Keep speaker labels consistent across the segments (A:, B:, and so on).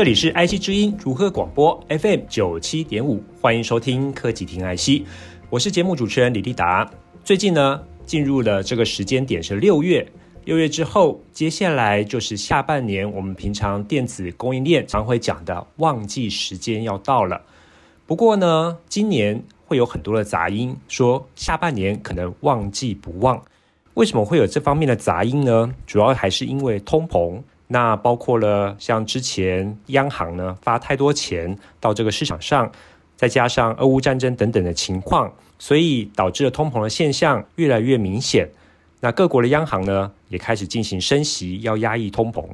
A: 这里是 IC 之音如贺广播 FM 九七点五，欢迎收听科技听 IC，我是节目主持人李立达。最近呢，进入了这个时间点是六月，六月之后，接下来就是下半年，我们平常电子供应链常会讲的旺季时间要到了。不过呢，今年会有很多的杂音，说下半年可能旺季不旺。为什么会有这方面的杂音呢？主要还是因为通膨。那包括了像之前央行呢发太多钱到这个市场上，再加上俄乌战争等等的情况，所以导致了通膨的现象越来越明显。那各国的央行呢也开始进行升息，要压抑通膨。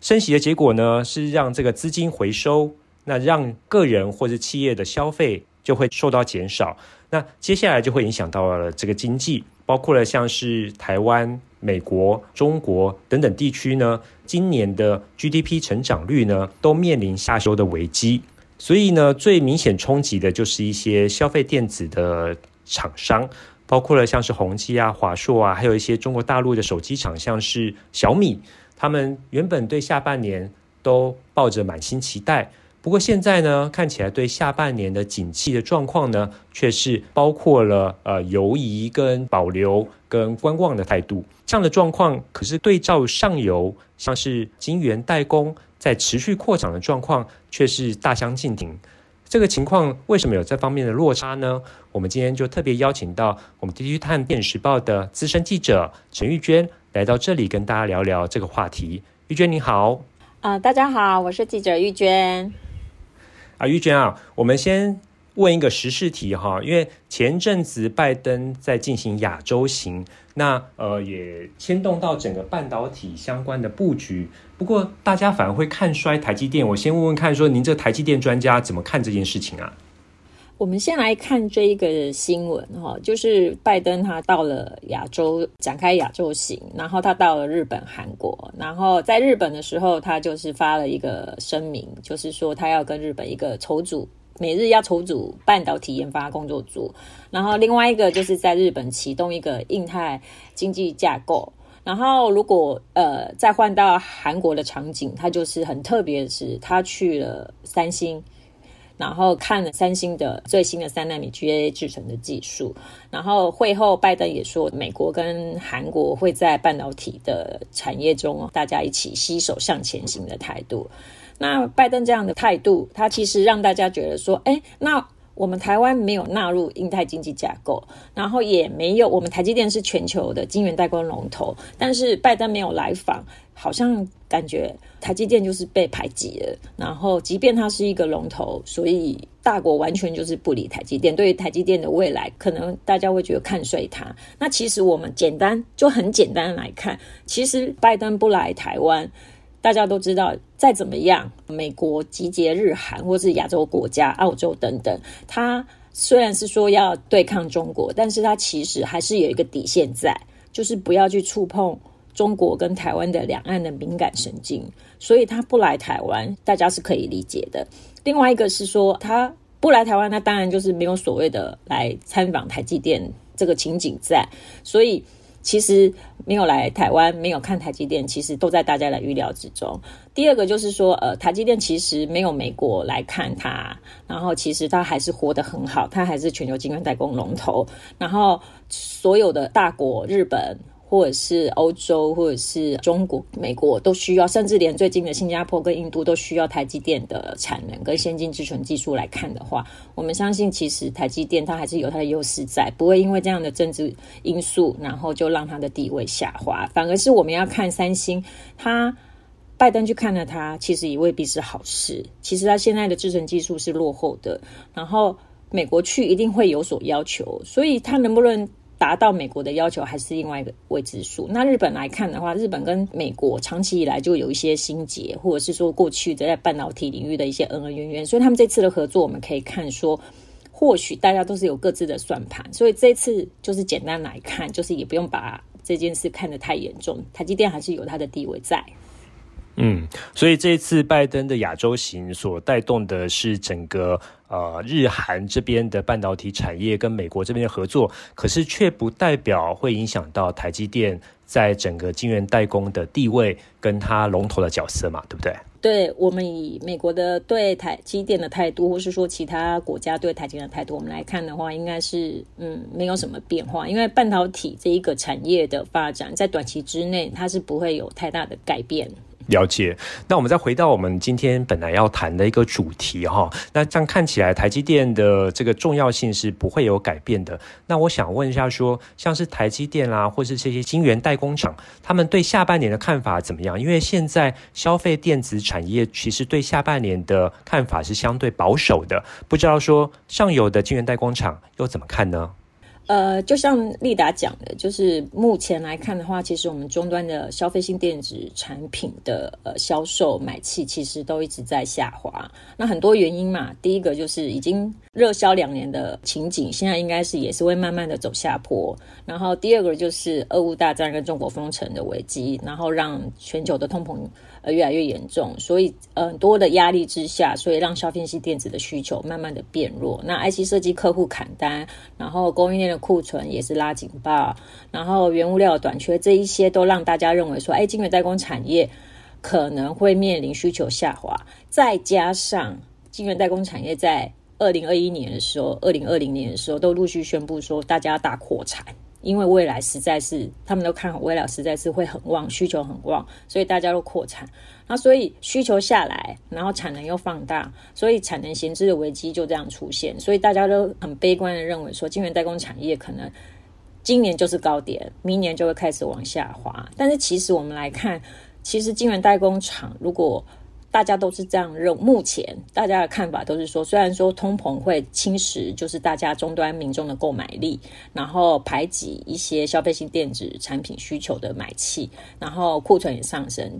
A: 升息的结果呢是让这个资金回收，那让个人或者企业的消费就会受到减少。那接下来就会影响到了这个经济，包括了像是台湾。美国、中国等等地区呢，今年的 GDP 成长率呢，都面临下修的危机。所以呢，最明显冲击的就是一些消费电子的厂商，包括了像是宏碁啊、华硕啊，还有一些中国大陆的手机厂，像是小米，他们原本对下半年都抱着满心期待。不过现在呢，看起来对下半年的景气的状况呢，却是包括了呃犹疑跟保留跟观望的态度。这样的状况，可是对照上游，像是晶圆代工在持续扩张的状况，却是大相径庭。这个情况为什么有这方面的落差呢？我们今天就特别邀请到我们 DigiTimes 电时报的资深记者陈玉娟来到这里，跟大家聊聊这个话题。玉娟你好，
B: 啊、大家好，我是记者玉娟。
A: 啊，玉娟啊，我们先问一个时事题哈，因为前阵子拜登在进行亚洲行，那呃也牵动到整个半导体相关的布局。不过大家反而会看衰台积电，我先问问看，说您这台积电专家怎么看这件事情啊？
B: 我们先来看这一个新闻哈，就是拜登他到了亚洲展开亚洲行，然后他到了日本、韩国，然后在日本的时候，他就是发了一个声明，就是说他要跟日本一个筹组每日要筹组半导体研发工作组，然后另外一个就是在日本启动一个印太经济架构，然后如果呃再换到韩国的场景，他就是很特别的是，他去了三星。然后看了三星的最新的三纳米 GAA 制程的技术，然后会后拜登也说，美国跟韩国会在半导体的产业中，大家一起携手向前行的态度。那拜登这样的态度，他其实让大家觉得说，哎，那我们台湾没有纳入印太经济架构，然后也没有我们台积电是全球的晶圆代工龙头，但是拜登没有来访。好像感觉台积电就是被排挤了，然后即便它是一个龙头，所以大国完全就是不理台积电。对于台积电的未来，可能大家会觉得看衰它。那其实我们简单就很简单来看，其实拜登不来台湾，大家都知道，再怎么样，美国集结日韩或是亚洲国家、澳洲等等，它虽然是说要对抗中国，但是它其实还是有一个底线在，就是不要去触碰。中国跟台湾的两岸的敏感神经，所以他不来台湾，大家是可以理解的。另外一个是说，他不来台湾，那当然就是没有所谓的来参访台积电这个情景在。所以其实没有来台湾，没有看台积电，其实都在大家的预料之中。第二个就是说，呃，台积电其实没有美国来看它，然后其实它还是活得很好，它还是全球晶圆代工龙头，然后所有的大国日本。或者是欧洲，或者是中国、美国都需要，甚至连最近的新加坡跟印度都需要台积电的产能跟先进制程技术来看的话，我们相信其实台积电它还是有它的优势在，不会因为这样的政治因素，然后就让它的地位下滑。反而是我们要看三星，它拜登去看了它，其实也未必是好事。其实它现在的制程技术是落后的，然后美国去一定会有所要求，所以它能不能？达到美国的要求还是另外一个未知数。那日本来看的话，日本跟美国长期以来就有一些心结，或者是说过去的在半导体领域的一些恩恩怨怨，所以他们这次的合作，我们可以看说或许大家都是有各自的算盘，所以这次就是简单来看，就是也不用把这件事看得太严重，台积电还是有它的地位在。
A: 嗯，所以这一次拜登的亚洲行所带动的是整个呃日韩这边的半导体产业跟美国这边的合作，可是却不代表会影响到台积电在整个晶圆代工的地位跟它龙头的角色嘛，对不对？
B: 对，我们以美国的对台积电的态度，或是说其他国家对台积电的态度，我们来看的话，应该是嗯没有什么变化，因为半导体这一个产业的发展，在短期之内它是不会有太大的改变。
A: 了解，那我们再回到我们今天本来要谈的一个主题哈，那这样看起来台积电的这个重要性是不会有改变的。那我想问一下说，说像是台积电啦，或是这些晶圆代工厂，他们对下半年的看法怎么样？因为现在消费电子产业其实对下半年的看法是相对保守的，不知道说上游的晶圆代工厂又怎么看呢？
B: 呃，就像丽达讲的，就是目前来看的话，其实我们终端的消费性电子产品的呃销售买气，其实都一直在下滑。那很多原因嘛，第一个就是已经热销两年的情景，现在应该是也是会慢慢的走下坡。然后第二个就是俄乌大战跟中国封城的危机，然后让全球的通膨。呃，越来越严重，所以很多的压力之下，所以让消费性电子的需求慢慢的变弱。那 IC 设计客户砍单，然后供应链库存也是拉警报，然后原物料短缺，这一些都让大家认为说，哎，晶圆代工产业可能会面临需求下滑。再加上晶圆代工产业在二零二一年的时候，二零二零年的时候都陆续宣布说，大家大扩产。因为未来实在是，他们都看好未来实在是会很旺，需求很旺，所以大家都扩产。那所以需求下来，然后产能又放大，所以产能闲置的危机就这样出现。所以大家都很悲观的认为说，晶圆代工产业可能今年就是高点，明年就会开始往下滑。但是其实我们来看，其实晶圆代工厂如果大家都是这样认，目前大家的看法都是说，虽然说通膨会侵蚀，就是大家终端民众的购买力，然后排挤一些消费性电子产品需求的买气，然后库存也上升，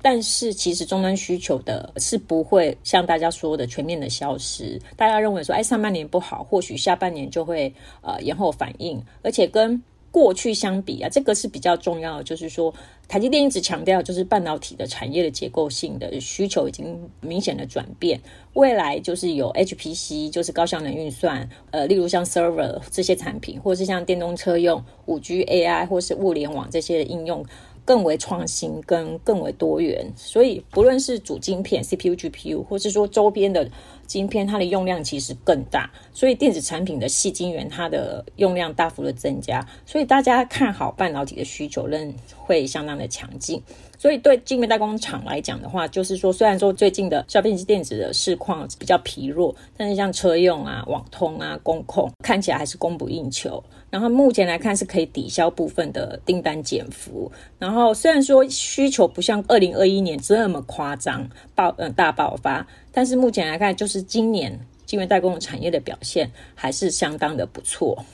B: 但是其实终端需求的是不会像大家说的全面的消失。大家认为说，哎，上半年不好，或许下半年就会呃延后反应，而且跟。过去相比啊，这个是比较重要的，就是说，台积电一直强调，就是半导体的产业的结构性的需求已经明显的转变，未来就是有 HPC，就是高效能运算，呃，例如像 server 这些产品，或是像电动车用五 G AI，或是物联网这些应用。更为创新跟更为多元，所以不论是主晶片 CPU、GPU，或是说周边的晶片，它的用量其实更大，所以电子产品的细晶圆它的用量大幅的增加，所以大家看好半导体的需求仍会相当的强劲。所以对晶圆代工厂来讲的话，就是说，虽然说最近的消费性电子的市况比较疲弱，但是像车用啊、网通啊、工控看起来还是供不应求。然后目前来看是可以抵消部分的订单减幅。然后虽然说需求不像二零二一年这么夸张爆嗯大爆发，但是目前来看，就是今年晶圆代工的产业的表现还是相当的不错。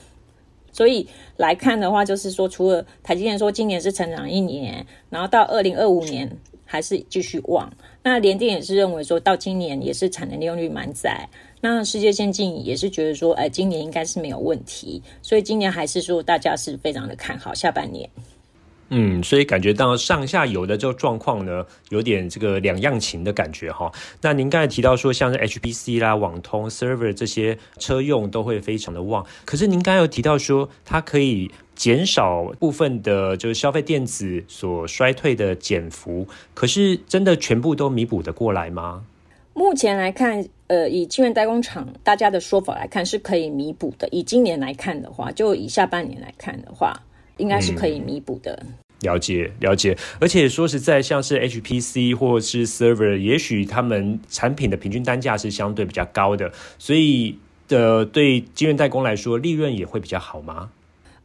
B: 所以来看的话，就是说，除了台积电说今年是成长一年，然后到二零二五年还是继续旺。那联电也是认为说到今年也是产能利用率满载。那世界先进也是觉得说，哎，今年应该是没有问题。所以今年还是说大家是非常的看好下半年。
A: 嗯，所以感觉到上下游的这个状况呢，有点这个两样情的感觉哈。那您刚才提到说，像是 HPC 啦、网通、server 这些车用都会非常的旺，可是您刚才有提到说，它可以减少部分的，就是消费电子所衰退的减幅，可是真的全部都弥补得过来吗？
B: 目前来看，呃，以晶圆代工厂大家的说法来看，是可以弥补的。以今年来看的话，就以下半年来看的话。应该是可以弥补的。嗯，
A: 了解了解，而且说实在，像是 HPC 或是 Server，也许他们产品的平均单价是相对比较高的，所以的对晶圆代工来说，利润也会比较好吗？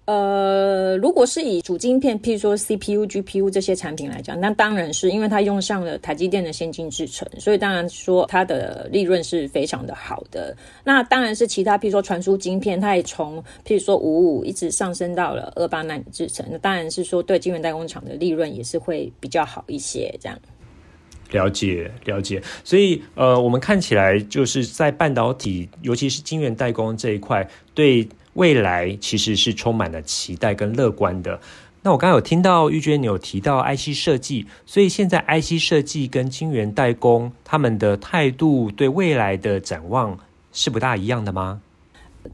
B: 呃，如果是以主晶片，譬如说 CPU、GPU 这些产品来讲，那当然是因为它用上了台积电的先进制程，所以当然说它的利润是非常的好的。那当然是其他，譬如说传输晶片，它也从譬如说五五一直上升到了二八纳米制程，那当然是说对晶圆代工厂的利润也是会比较好一些，这样。
A: 了解了解，所以呃，我们看起来就是在半导体，尤其是晶圆代工这一块，对未来其实是充满了期待跟乐观的。那我刚刚有听到玉娟你有提到 IC 设计，所以现在 IC 设计跟晶圆代工他们的态度对未来的展望是不大一样的吗？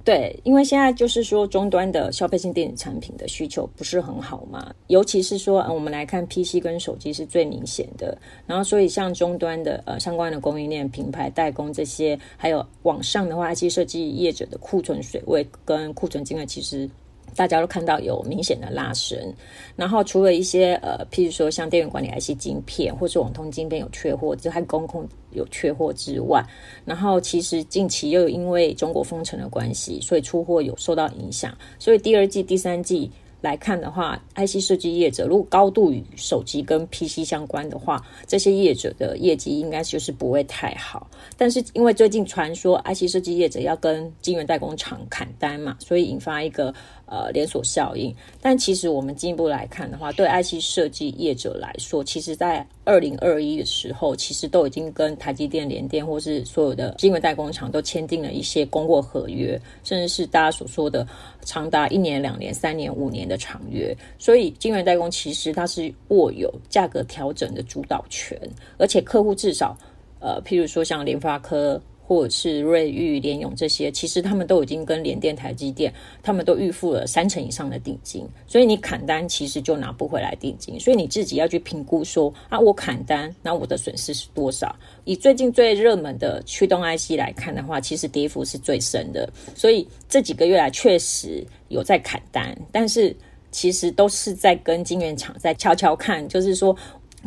B: 对，因为现在就是说，终端的消费性电子产品的需求不是很好嘛，尤其是说，嗯，我们来看 PC 跟手机是最明显的。然后，所以像终端的呃相关的供应链、品牌代工这些，还有网上的话，IC 设计业者的库存水位跟库存金额，其实。大家都看到有明显的拉升，然后除了一些呃，譬如说像电源管理 IC 晶片，或是网通晶片有缺货，就还公控有缺货之外，然后其实近期又因为中国封城的关系，所以出货有受到影响，所以第二季、第三季。来看的话，IC 设计业者如果高度与手机跟 PC 相关的话，这些业者的业绩应该就是不会太好。但是因为最近传说 IC 设计业者要跟晶圆代工厂砍单嘛，所以引发一个呃连锁效应。但其实我们进一步来看的话，对 IC 设计业者来说，其实在二零二一的时候，其实都已经跟台积电、联电或是所有的晶圆代工厂都签订了一些供货合约，甚至是大家所说的长达一年、两年、三年、五年的长约。所以晶圆代工其实它是握有价格调整的主导权，而且客户至少呃，譬如说像联发科。或者是瑞昱、联咏这些，其实他们都已经跟联电、台积电，他们都预付了三成以上的定金，所以你砍单其实就拿不回来定金，所以你自己要去评估说啊，我砍单，那我的损失是多少？以最近最热门的驱动 IC 来看的话，其实跌幅是最深的，所以这几个月来确实有在砍单，但是其实都是在跟晶圆厂在悄悄看，就是说。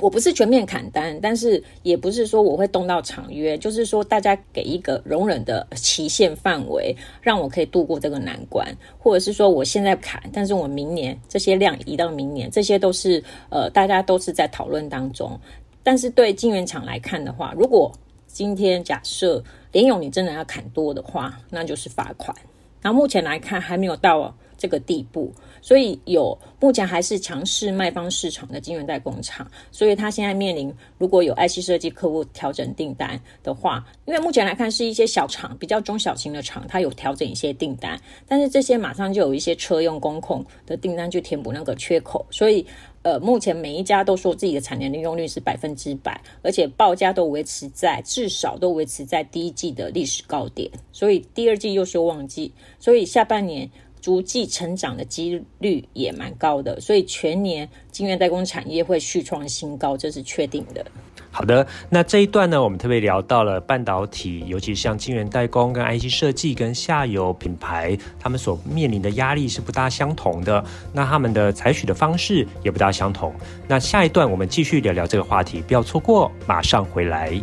B: 我不是全面砍单，但是也不是说我会动到长约，就是说大家给一个容忍的期限范围，让我可以度过这个难关，或者是说我现在砍，但是我明年这些量移到明年，这些都是呃大家都是在讨论当中。但是对晶圆厂来看的话，如果今天假设联咏你真的要砍多的话，那就是罚款。然后目前来看还没有到这个地步。所以有目前还是强势卖方市场的晶圆代工厂，所以他现在面临如果有 IC 设计客户调整订单的话，因为目前来看是一些小厂，比较中小型的厂，它有调整一些订单，但是这些马上就有一些车用工控的订单去填补那个缺口，所以呃，目前每一家都说自己的产能利用率是百分之百，而且报价都维持在至少都维持在第一季的历史高点，所以第二季又是旺季，所以下半年。逐季成长的几率也蛮高的，所以全年晶圆代工产业会续创新高，这是确定的。
A: 好的，那这一段呢，我们特别聊到了半导体，尤其像晶圆代工跟 IC 设计跟下游品牌，他们所面临的压力是不大相同的，那他们的采取的方式也不大相同。那下一段我们继续聊聊这个话题，不要错过，马上回来。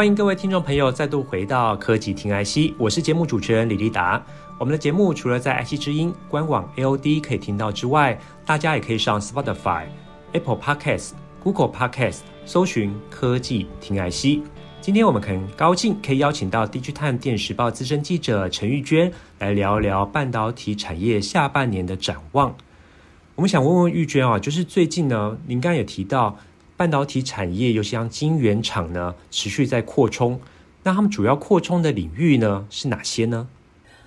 A: 欢迎各位听众朋友再度回到科技听 IC，我是节目主持人李立达。我们的节目除了在 IC 之音官网 AOD 可以听到之外，大家也可以上 Spotify、Apple Podcast、Google Podcast 搜寻科技听 IC。今天我们很高兴可以邀请到《DigiTime 电时报》资深记者陈玉娟来聊聊半导体产业下半年的展望。我们想问问玉娟啊，就是最近呢，您刚刚也提到。半导体产业，尤其像晶圆厂呢，持续在扩充。那他们主要扩充的领域呢，是哪些呢？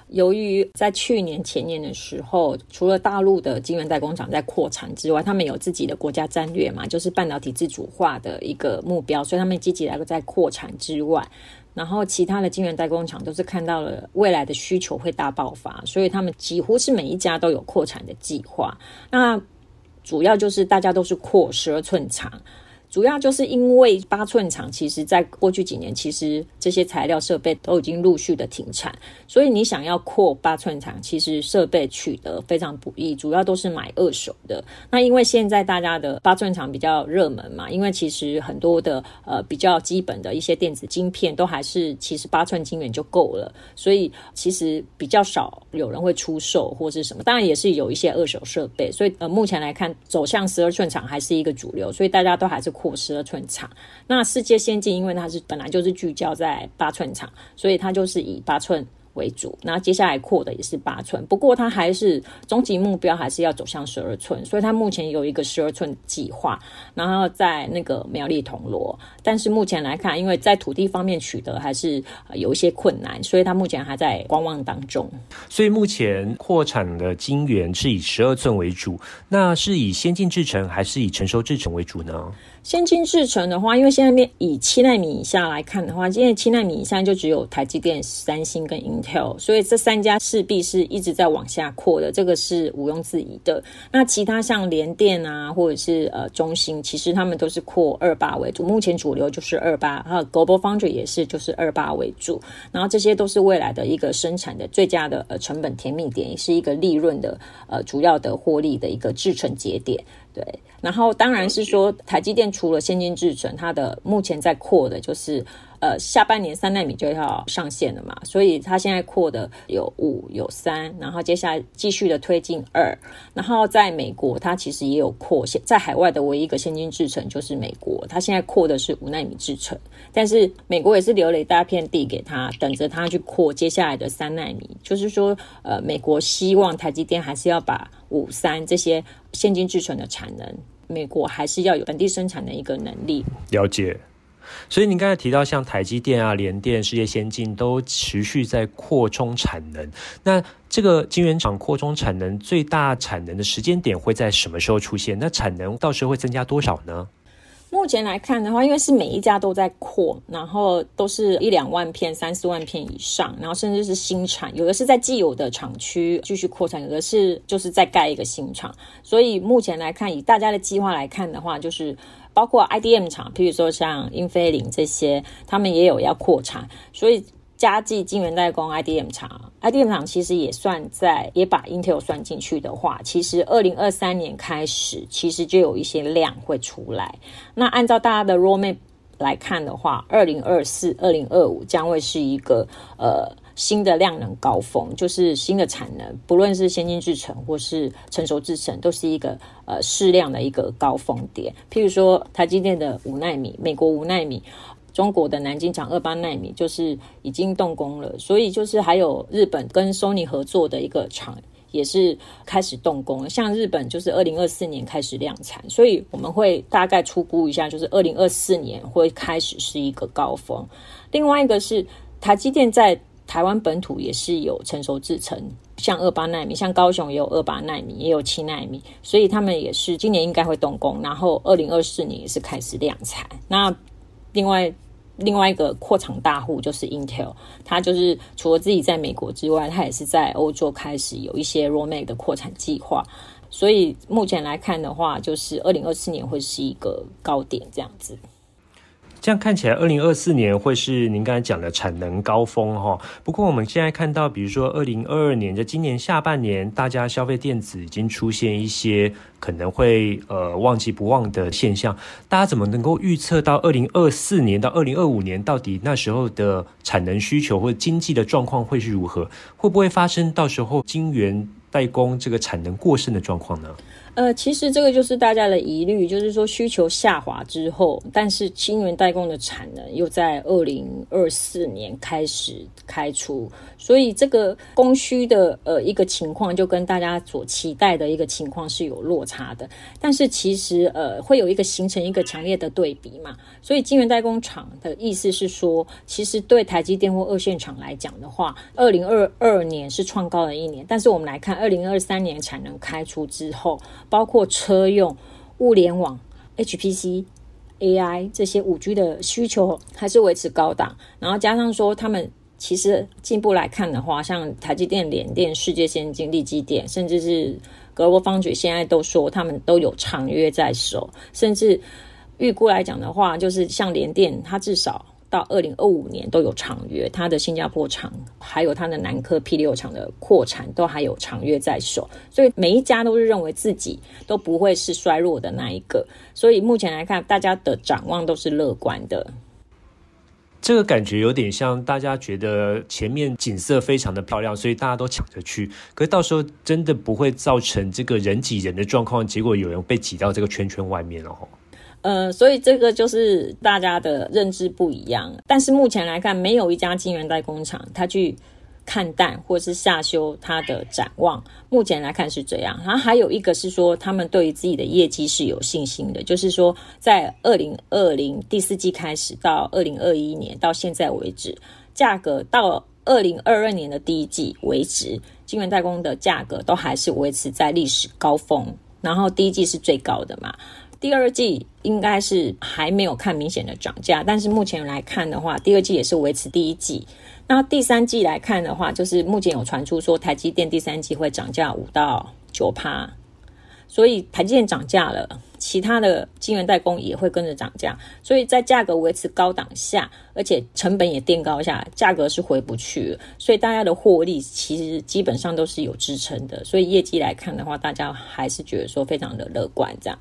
B: 由于在去年前年的时候，除了大陆的晶圆代工厂在扩产之外，他们有自己的国家战略嘛，就是半导体自主化的一个目标，所以他们积极来在扩产之外，然后其他的晶圆代工厂都是看到了未来的需求会大爆发，所以他们几乎是每一家都有扩产的计划。那主要就是大家都是扩十二寸厂。主要就是因为八寸厂，其实在过去几年，其实这些材料设备都已经陆续的停产，所以你想要扩八寸厂，其实设备取得非常不易，主要都是买二手的。那因为现在大家的八寸厂比较热门嘛，因为其实很多的呃比较基本的一些电子晶片都还是其实八寸晶圆就够了，所以其实比较少有人会出售或是什么，当然也是有一些二手设备，所以呃目前来看走向十二寸厂还是一个主流，所以大家都还是。扩十二寸厂，那世界先进，因为它是本来就是聚焦在八寸厂，所以它就是以八寸为主，那接下来扩的也是八寸，不过它还是终极目标还是要走向十二寸，所以它目前有一个十二寸计划，然后在那个苗栗铜锣，但是目前来看，因为在土地方面取得还是有一些困难，所以它目前还在观望当中。
A: 所以目前扩产的晶圆是以十二寸为主，那是以先进制程还是以成熟制程为主呢？
B: 先进制程的话，因为现在面以七纳米以下来看的话，现在七纳米以下就只有台积电、三星跟 Intel，所以这三家势必是一直在往下扩的，这个是毋庸置疑的。那其他像联电啊，或者是呃中芯，其实他们都是扩二八为主，目前主流就是二八，还有 Global Foundry 也是就是二八为主，然后这些都是未来的一个生产的最佳的呃成本甜蜜点，也是一个利润的呃主要的获利的一个制程节点。对，然后当然是说，台积电除了先进制程，它的目前在扩的就是，呃，下半年三奈米就要上线了嘛，所以它现在扩的有五有三，然后接下来继续的推进二，然后在美国它其实也有扩，在海外的唯一一个先进制程就是美国，它现在扩的是五奈米制程，但是美国也是留了一大片地给他，等着他去扩接下来的三奈米，就是说，呃，美国希望台积电还是要把五三这些。先进制程的产能，美国还是要有本地生产的一个能力。
A: 了解，所以您刚才提到，像台积电啊、联电、世界先进都持续在扩充产能。那这个晶圆厂扩充产能最大产能的时间点会在什么时候出现？那产能到时候会增加多少呢？
B: 目前来看的话，因为是每一家都在扩，然后都是一两万片、三四万片以上，然后甚至是新厂，有的是在既有的厂区继续扩产，有的是就是在盖一个新厂。所以目前来看，以大家的计划来看的话，就是包括 IDM 厂，譬如说像英飞凌这些，他们也有要扩产，所以。嘉记晶圆代工 IDM 厂，IDM 厂其实也算在，也把 Intel 算进去的话，其实二零二三年开始，其实就有一些量会出来。那按照大家的 roadmap 来看的话，二零二四、二零二五将会是一个呃新的量能高峰，就是新的产能，不论是先进制程或是成熟制程，都是一个呃适量的一个高峰点。譬如说台积电的五奈米，美国五奈米。中国的南京厂二八奈米就是已经动工了，所以就是还有日本跟 Sony 合作的一个厂也是开始动工。像日本就是二零二四年开始量产，所以我们会大概初估一下，就是二零二四年会开始是一个高峰。另外一个是台积电在台湾本土也是有成熟制程，像二八奈米，像高雄也有二八奈米，也有七奈米，所以他们也是今年应该会动工，然后二零二四年也是开始量产。那另外。另外一个扩厂大户就是 Intel，它就是除了自己在美国之外，它也是在欧洲开始有一些 r o m a c 的扩产计划。所以目前来看的话，就是二零二四年会是一个高点这样子。
A: 这样看起来，二零二四年会是您刚才讲的产能高峰哈。不过我们现在看到，比如说二零二二年，在今年下半年，大家消费电子已经出现一些可能会呃旺季不旺的现象。大家怎么能够预测到二零二四年到二零二五年，到底那时候的产能需求或者经济的状况会是如何？会不会发生到时候晶圆代工这个产能过剩的状况呢？
B: 呃，其实这个就是大家的疑虑，就是说需求下滑之后，但是晶圆代工的产能又在二零二四年开始开出，所以这个供需的呃一个情况就跟大家所期待的一个情况是有落差的。但是其实呃会有一个形成一个强烈的对比嘛，所以晶圆代工厂的意思是说，其实对台积电或二线厂来讲的话，二零二二年是创高的一年，但是我们来看二零二三年产能开出之后。包括车用、物联网、HPC、AI 这些五 G 的需求还是维持高档，然后加上说他们其实进步来看的话，像台积电、联电、世界先进、力积电，甚至是格罗方嘴现在都说他们都有长约在手，甚至预估来讲的话，就是像联电，它至少。到二零二五年都有长约，它的新加坡厂还有它的南科 P 六厂的扩产都还有长约在手，所以每一家都是认为自己都不会是衰弱的那一个，所以目前来看，大家的展望都是乐观的。
A: 这个感觉有点像大家觉得前面景色非常的漂亮，所以大家都抢着去，可是到时候真的不会造成这个人挤人的状况，结果有人被挤到这个圈圈外面了。
B: 呃，所以这个就是大家的认知不一样。但是目前来看，没有一家晶圆代工厂，它去看淡或是下修它的展望。目前来看是这样。然后还有一个是说，他们对于自己的业绩是有信心的，就是说在二零二零第四季开始到二零二一年到现在为止，价格到二零二二年的第一季为止，晶圆代工的价格都还是维持在历史高峰。然后第一季是最高的嘛。第二季应该是还没有看明显的涨价，但是目前来看的话，第二季也是维持第一季。那第三季来看的话，就是目前有传出说台积电第三季会涨价五到九趴，所以台积电涨价了，其他的晶圆代工也会跟着涨价。所以在价格维持高档下，而且成本也垫高下，价格是回不去。所以大家的获利其实基本上都是有支撑的。所以业绩来看的话，大家还是觉得说非常的乐观这样。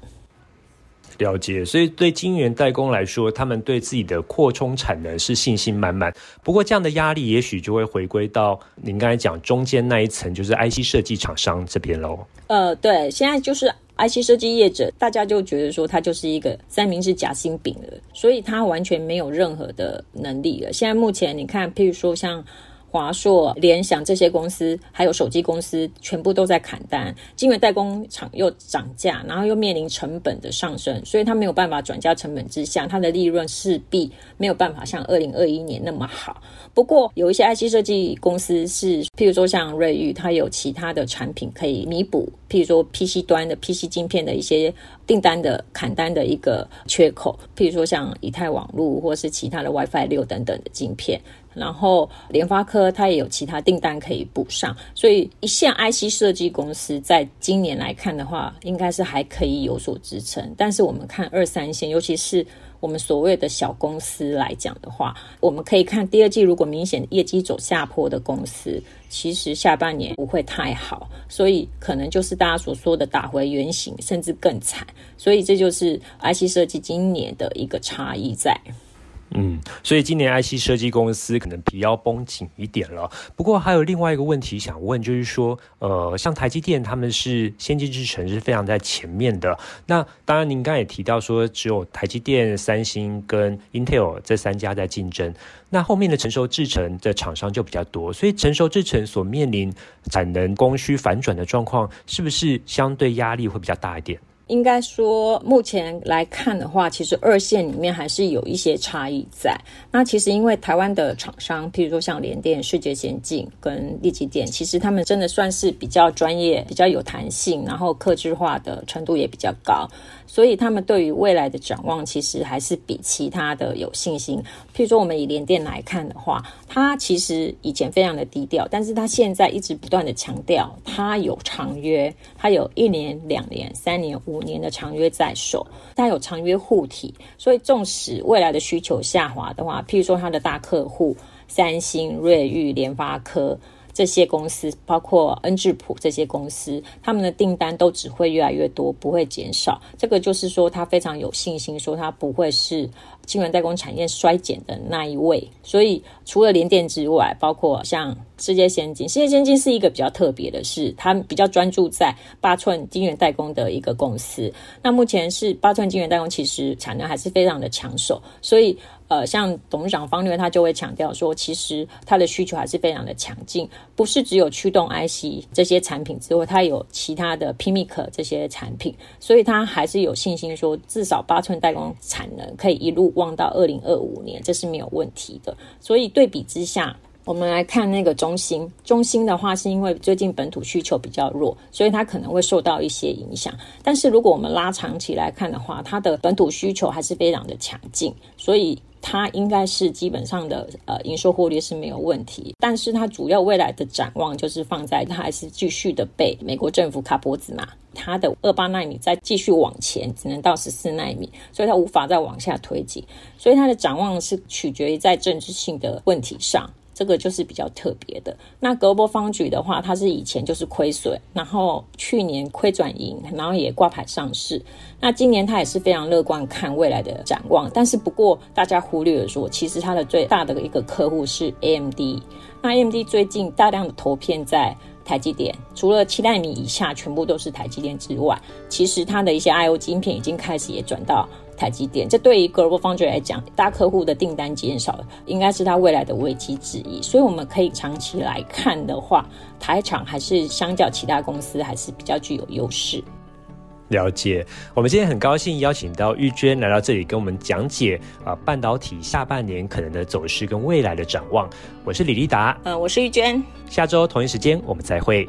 A: 了解，所以对晶圆代工来说，他们对自己的扩充产能是信心满满。不过，这样的压力也许就会回归到您刚才讲中间那一层，就是 IC 设计厂商这边喽。
B: 呃，对，现在就是 IC 设计业者，大家就觉得说它就是一个三明治夹心饼了，所以它完全没有任何的能力了。现在目前你看，譬如说像。华硕、联想这些公司，还有手机公司，全部都在砍单。晶圆代工厂又涨价，然后又面临成本的上升，所以它没有办法转嫁成本之下，它的利润势必没有办法像二零二一年那么好。不过有一些 IC 设计公司是，譬如说像瑞昱，它有其他的产品可以弥补，譬如说 PC 端的 PC 晶片的一些订单的砍单的一个缺口，譬如说像以太网络或是其他的 WiFi 六等等的晶片。然后联发科它也有其他订单可以补上，所以一线 IC 设计公司在今年来看的话，应该是还可以有所支撑。但是我们看二三线，尤其是我们所谓的小公司来讲的话，我们可以看第二季如果明显业绩走下坡的公司，其实下半年不会太好，所以可能就是大家所说的打回原形，甚至更惨。所以这就是 IC 设计今年的一个差异在。
A: 嗯，所以今年 IC 设计公司可能皮要绷紧一点了。不过还有另外一个问题想问，就是说，呃，像台积电他们是先进制程是非常在前面的。那当然，您刚也提到说，只有台积电、三星跟 Intel 这三家在竞争。那后面的成熟制程的厂商就比较多，所以成熟制程所面临产能供需反转的状况，是不是相对压力会比较大一点？
B: 应该说，目前来看的话，其实二线里面还是有一些差异在。那其实因为台湾的厂商，譬如说像联电、世界先进跟力积电，其实他们真的算是比较专业、比较有弹性，然后客制化的程度也比较高。所以他们对于未来的展望，其实还是比其他的有信心。譬如说，我们以联电来看的话，它其实以前非常的低调，但是它现在一直不断的强调，它有长约，它有一年、两年、三年、五年的长约在手，它有长约护体。所以，纵使未来的需求下滑的话，譬如说它的大客户三星、瑞昱、联发科。这些公司，包括恩智浦这些公司，他们的订单都只会越来越多，不会减少。这个就是说，他非常有信心，说他不会是晶圆代工产业衰减的那一位。所以，除了联电之外，包括像世界先进，世界先进是一个比较特别的是，它比较专注在八寸晶圆代工的一个公司。那目前是八寸晶圆代工，其实产能还是非常的抢手，所以。呃，像董事长方略，他就会强调说，其实他的需求还是非常的强劲，不是只有驱动 IC 这些产品之外，他有其他的 PMIC 这些产品，所以他还是有信心说，至少八寸代工产能可以一路望到二零二五年，这是没有问题的。所以对比之下，我们来看那个中芯，中芯的话是因为最近本土需求比较弱，所以它可能会受到一些影响。但是如果我们拉长期来看的话，它的本土需求还是非常的强劲，所以。它应该是基本上的呃营收获利是没有问题，但是它主要未来的展望就是放在它还是继续的被美国政府卡脖子嘛，它的二八纳米再继续往前只能到十四纳米，所以它无法再往下推进，所以它的展望是取决于在政治性的问题上。这个就是比较特别的。那 GlobalFoundries 的话，它是以前就是亏损，然后去年亏转盈，然后也挂牌上市。那今年它也是非常乐观看未来的展望。但是不过大家忽略了说，其实它的最大的一个客户是 AMD。那 AMD 最近大量的投片在台积电，除了七奈米以下全部都是台积电之外，其实它的一些 I/O 晶片已经开始也转到台积电。这对于 Global Foundry 来讲，大客户的订单减少，应该是它未来的危机之一。所以我们可以长期来看的话，台厂还是相较其他公司还是比较具有优势。
A: 了解，我们今天很高兴邀请到玉娟来到这里跟我们讲解啊、呃、半导体下半年可能的走势跟未来的展望。我是李立达，
B: 嗯、呃，我是玉娟，
A: 下周同一时间我们再会。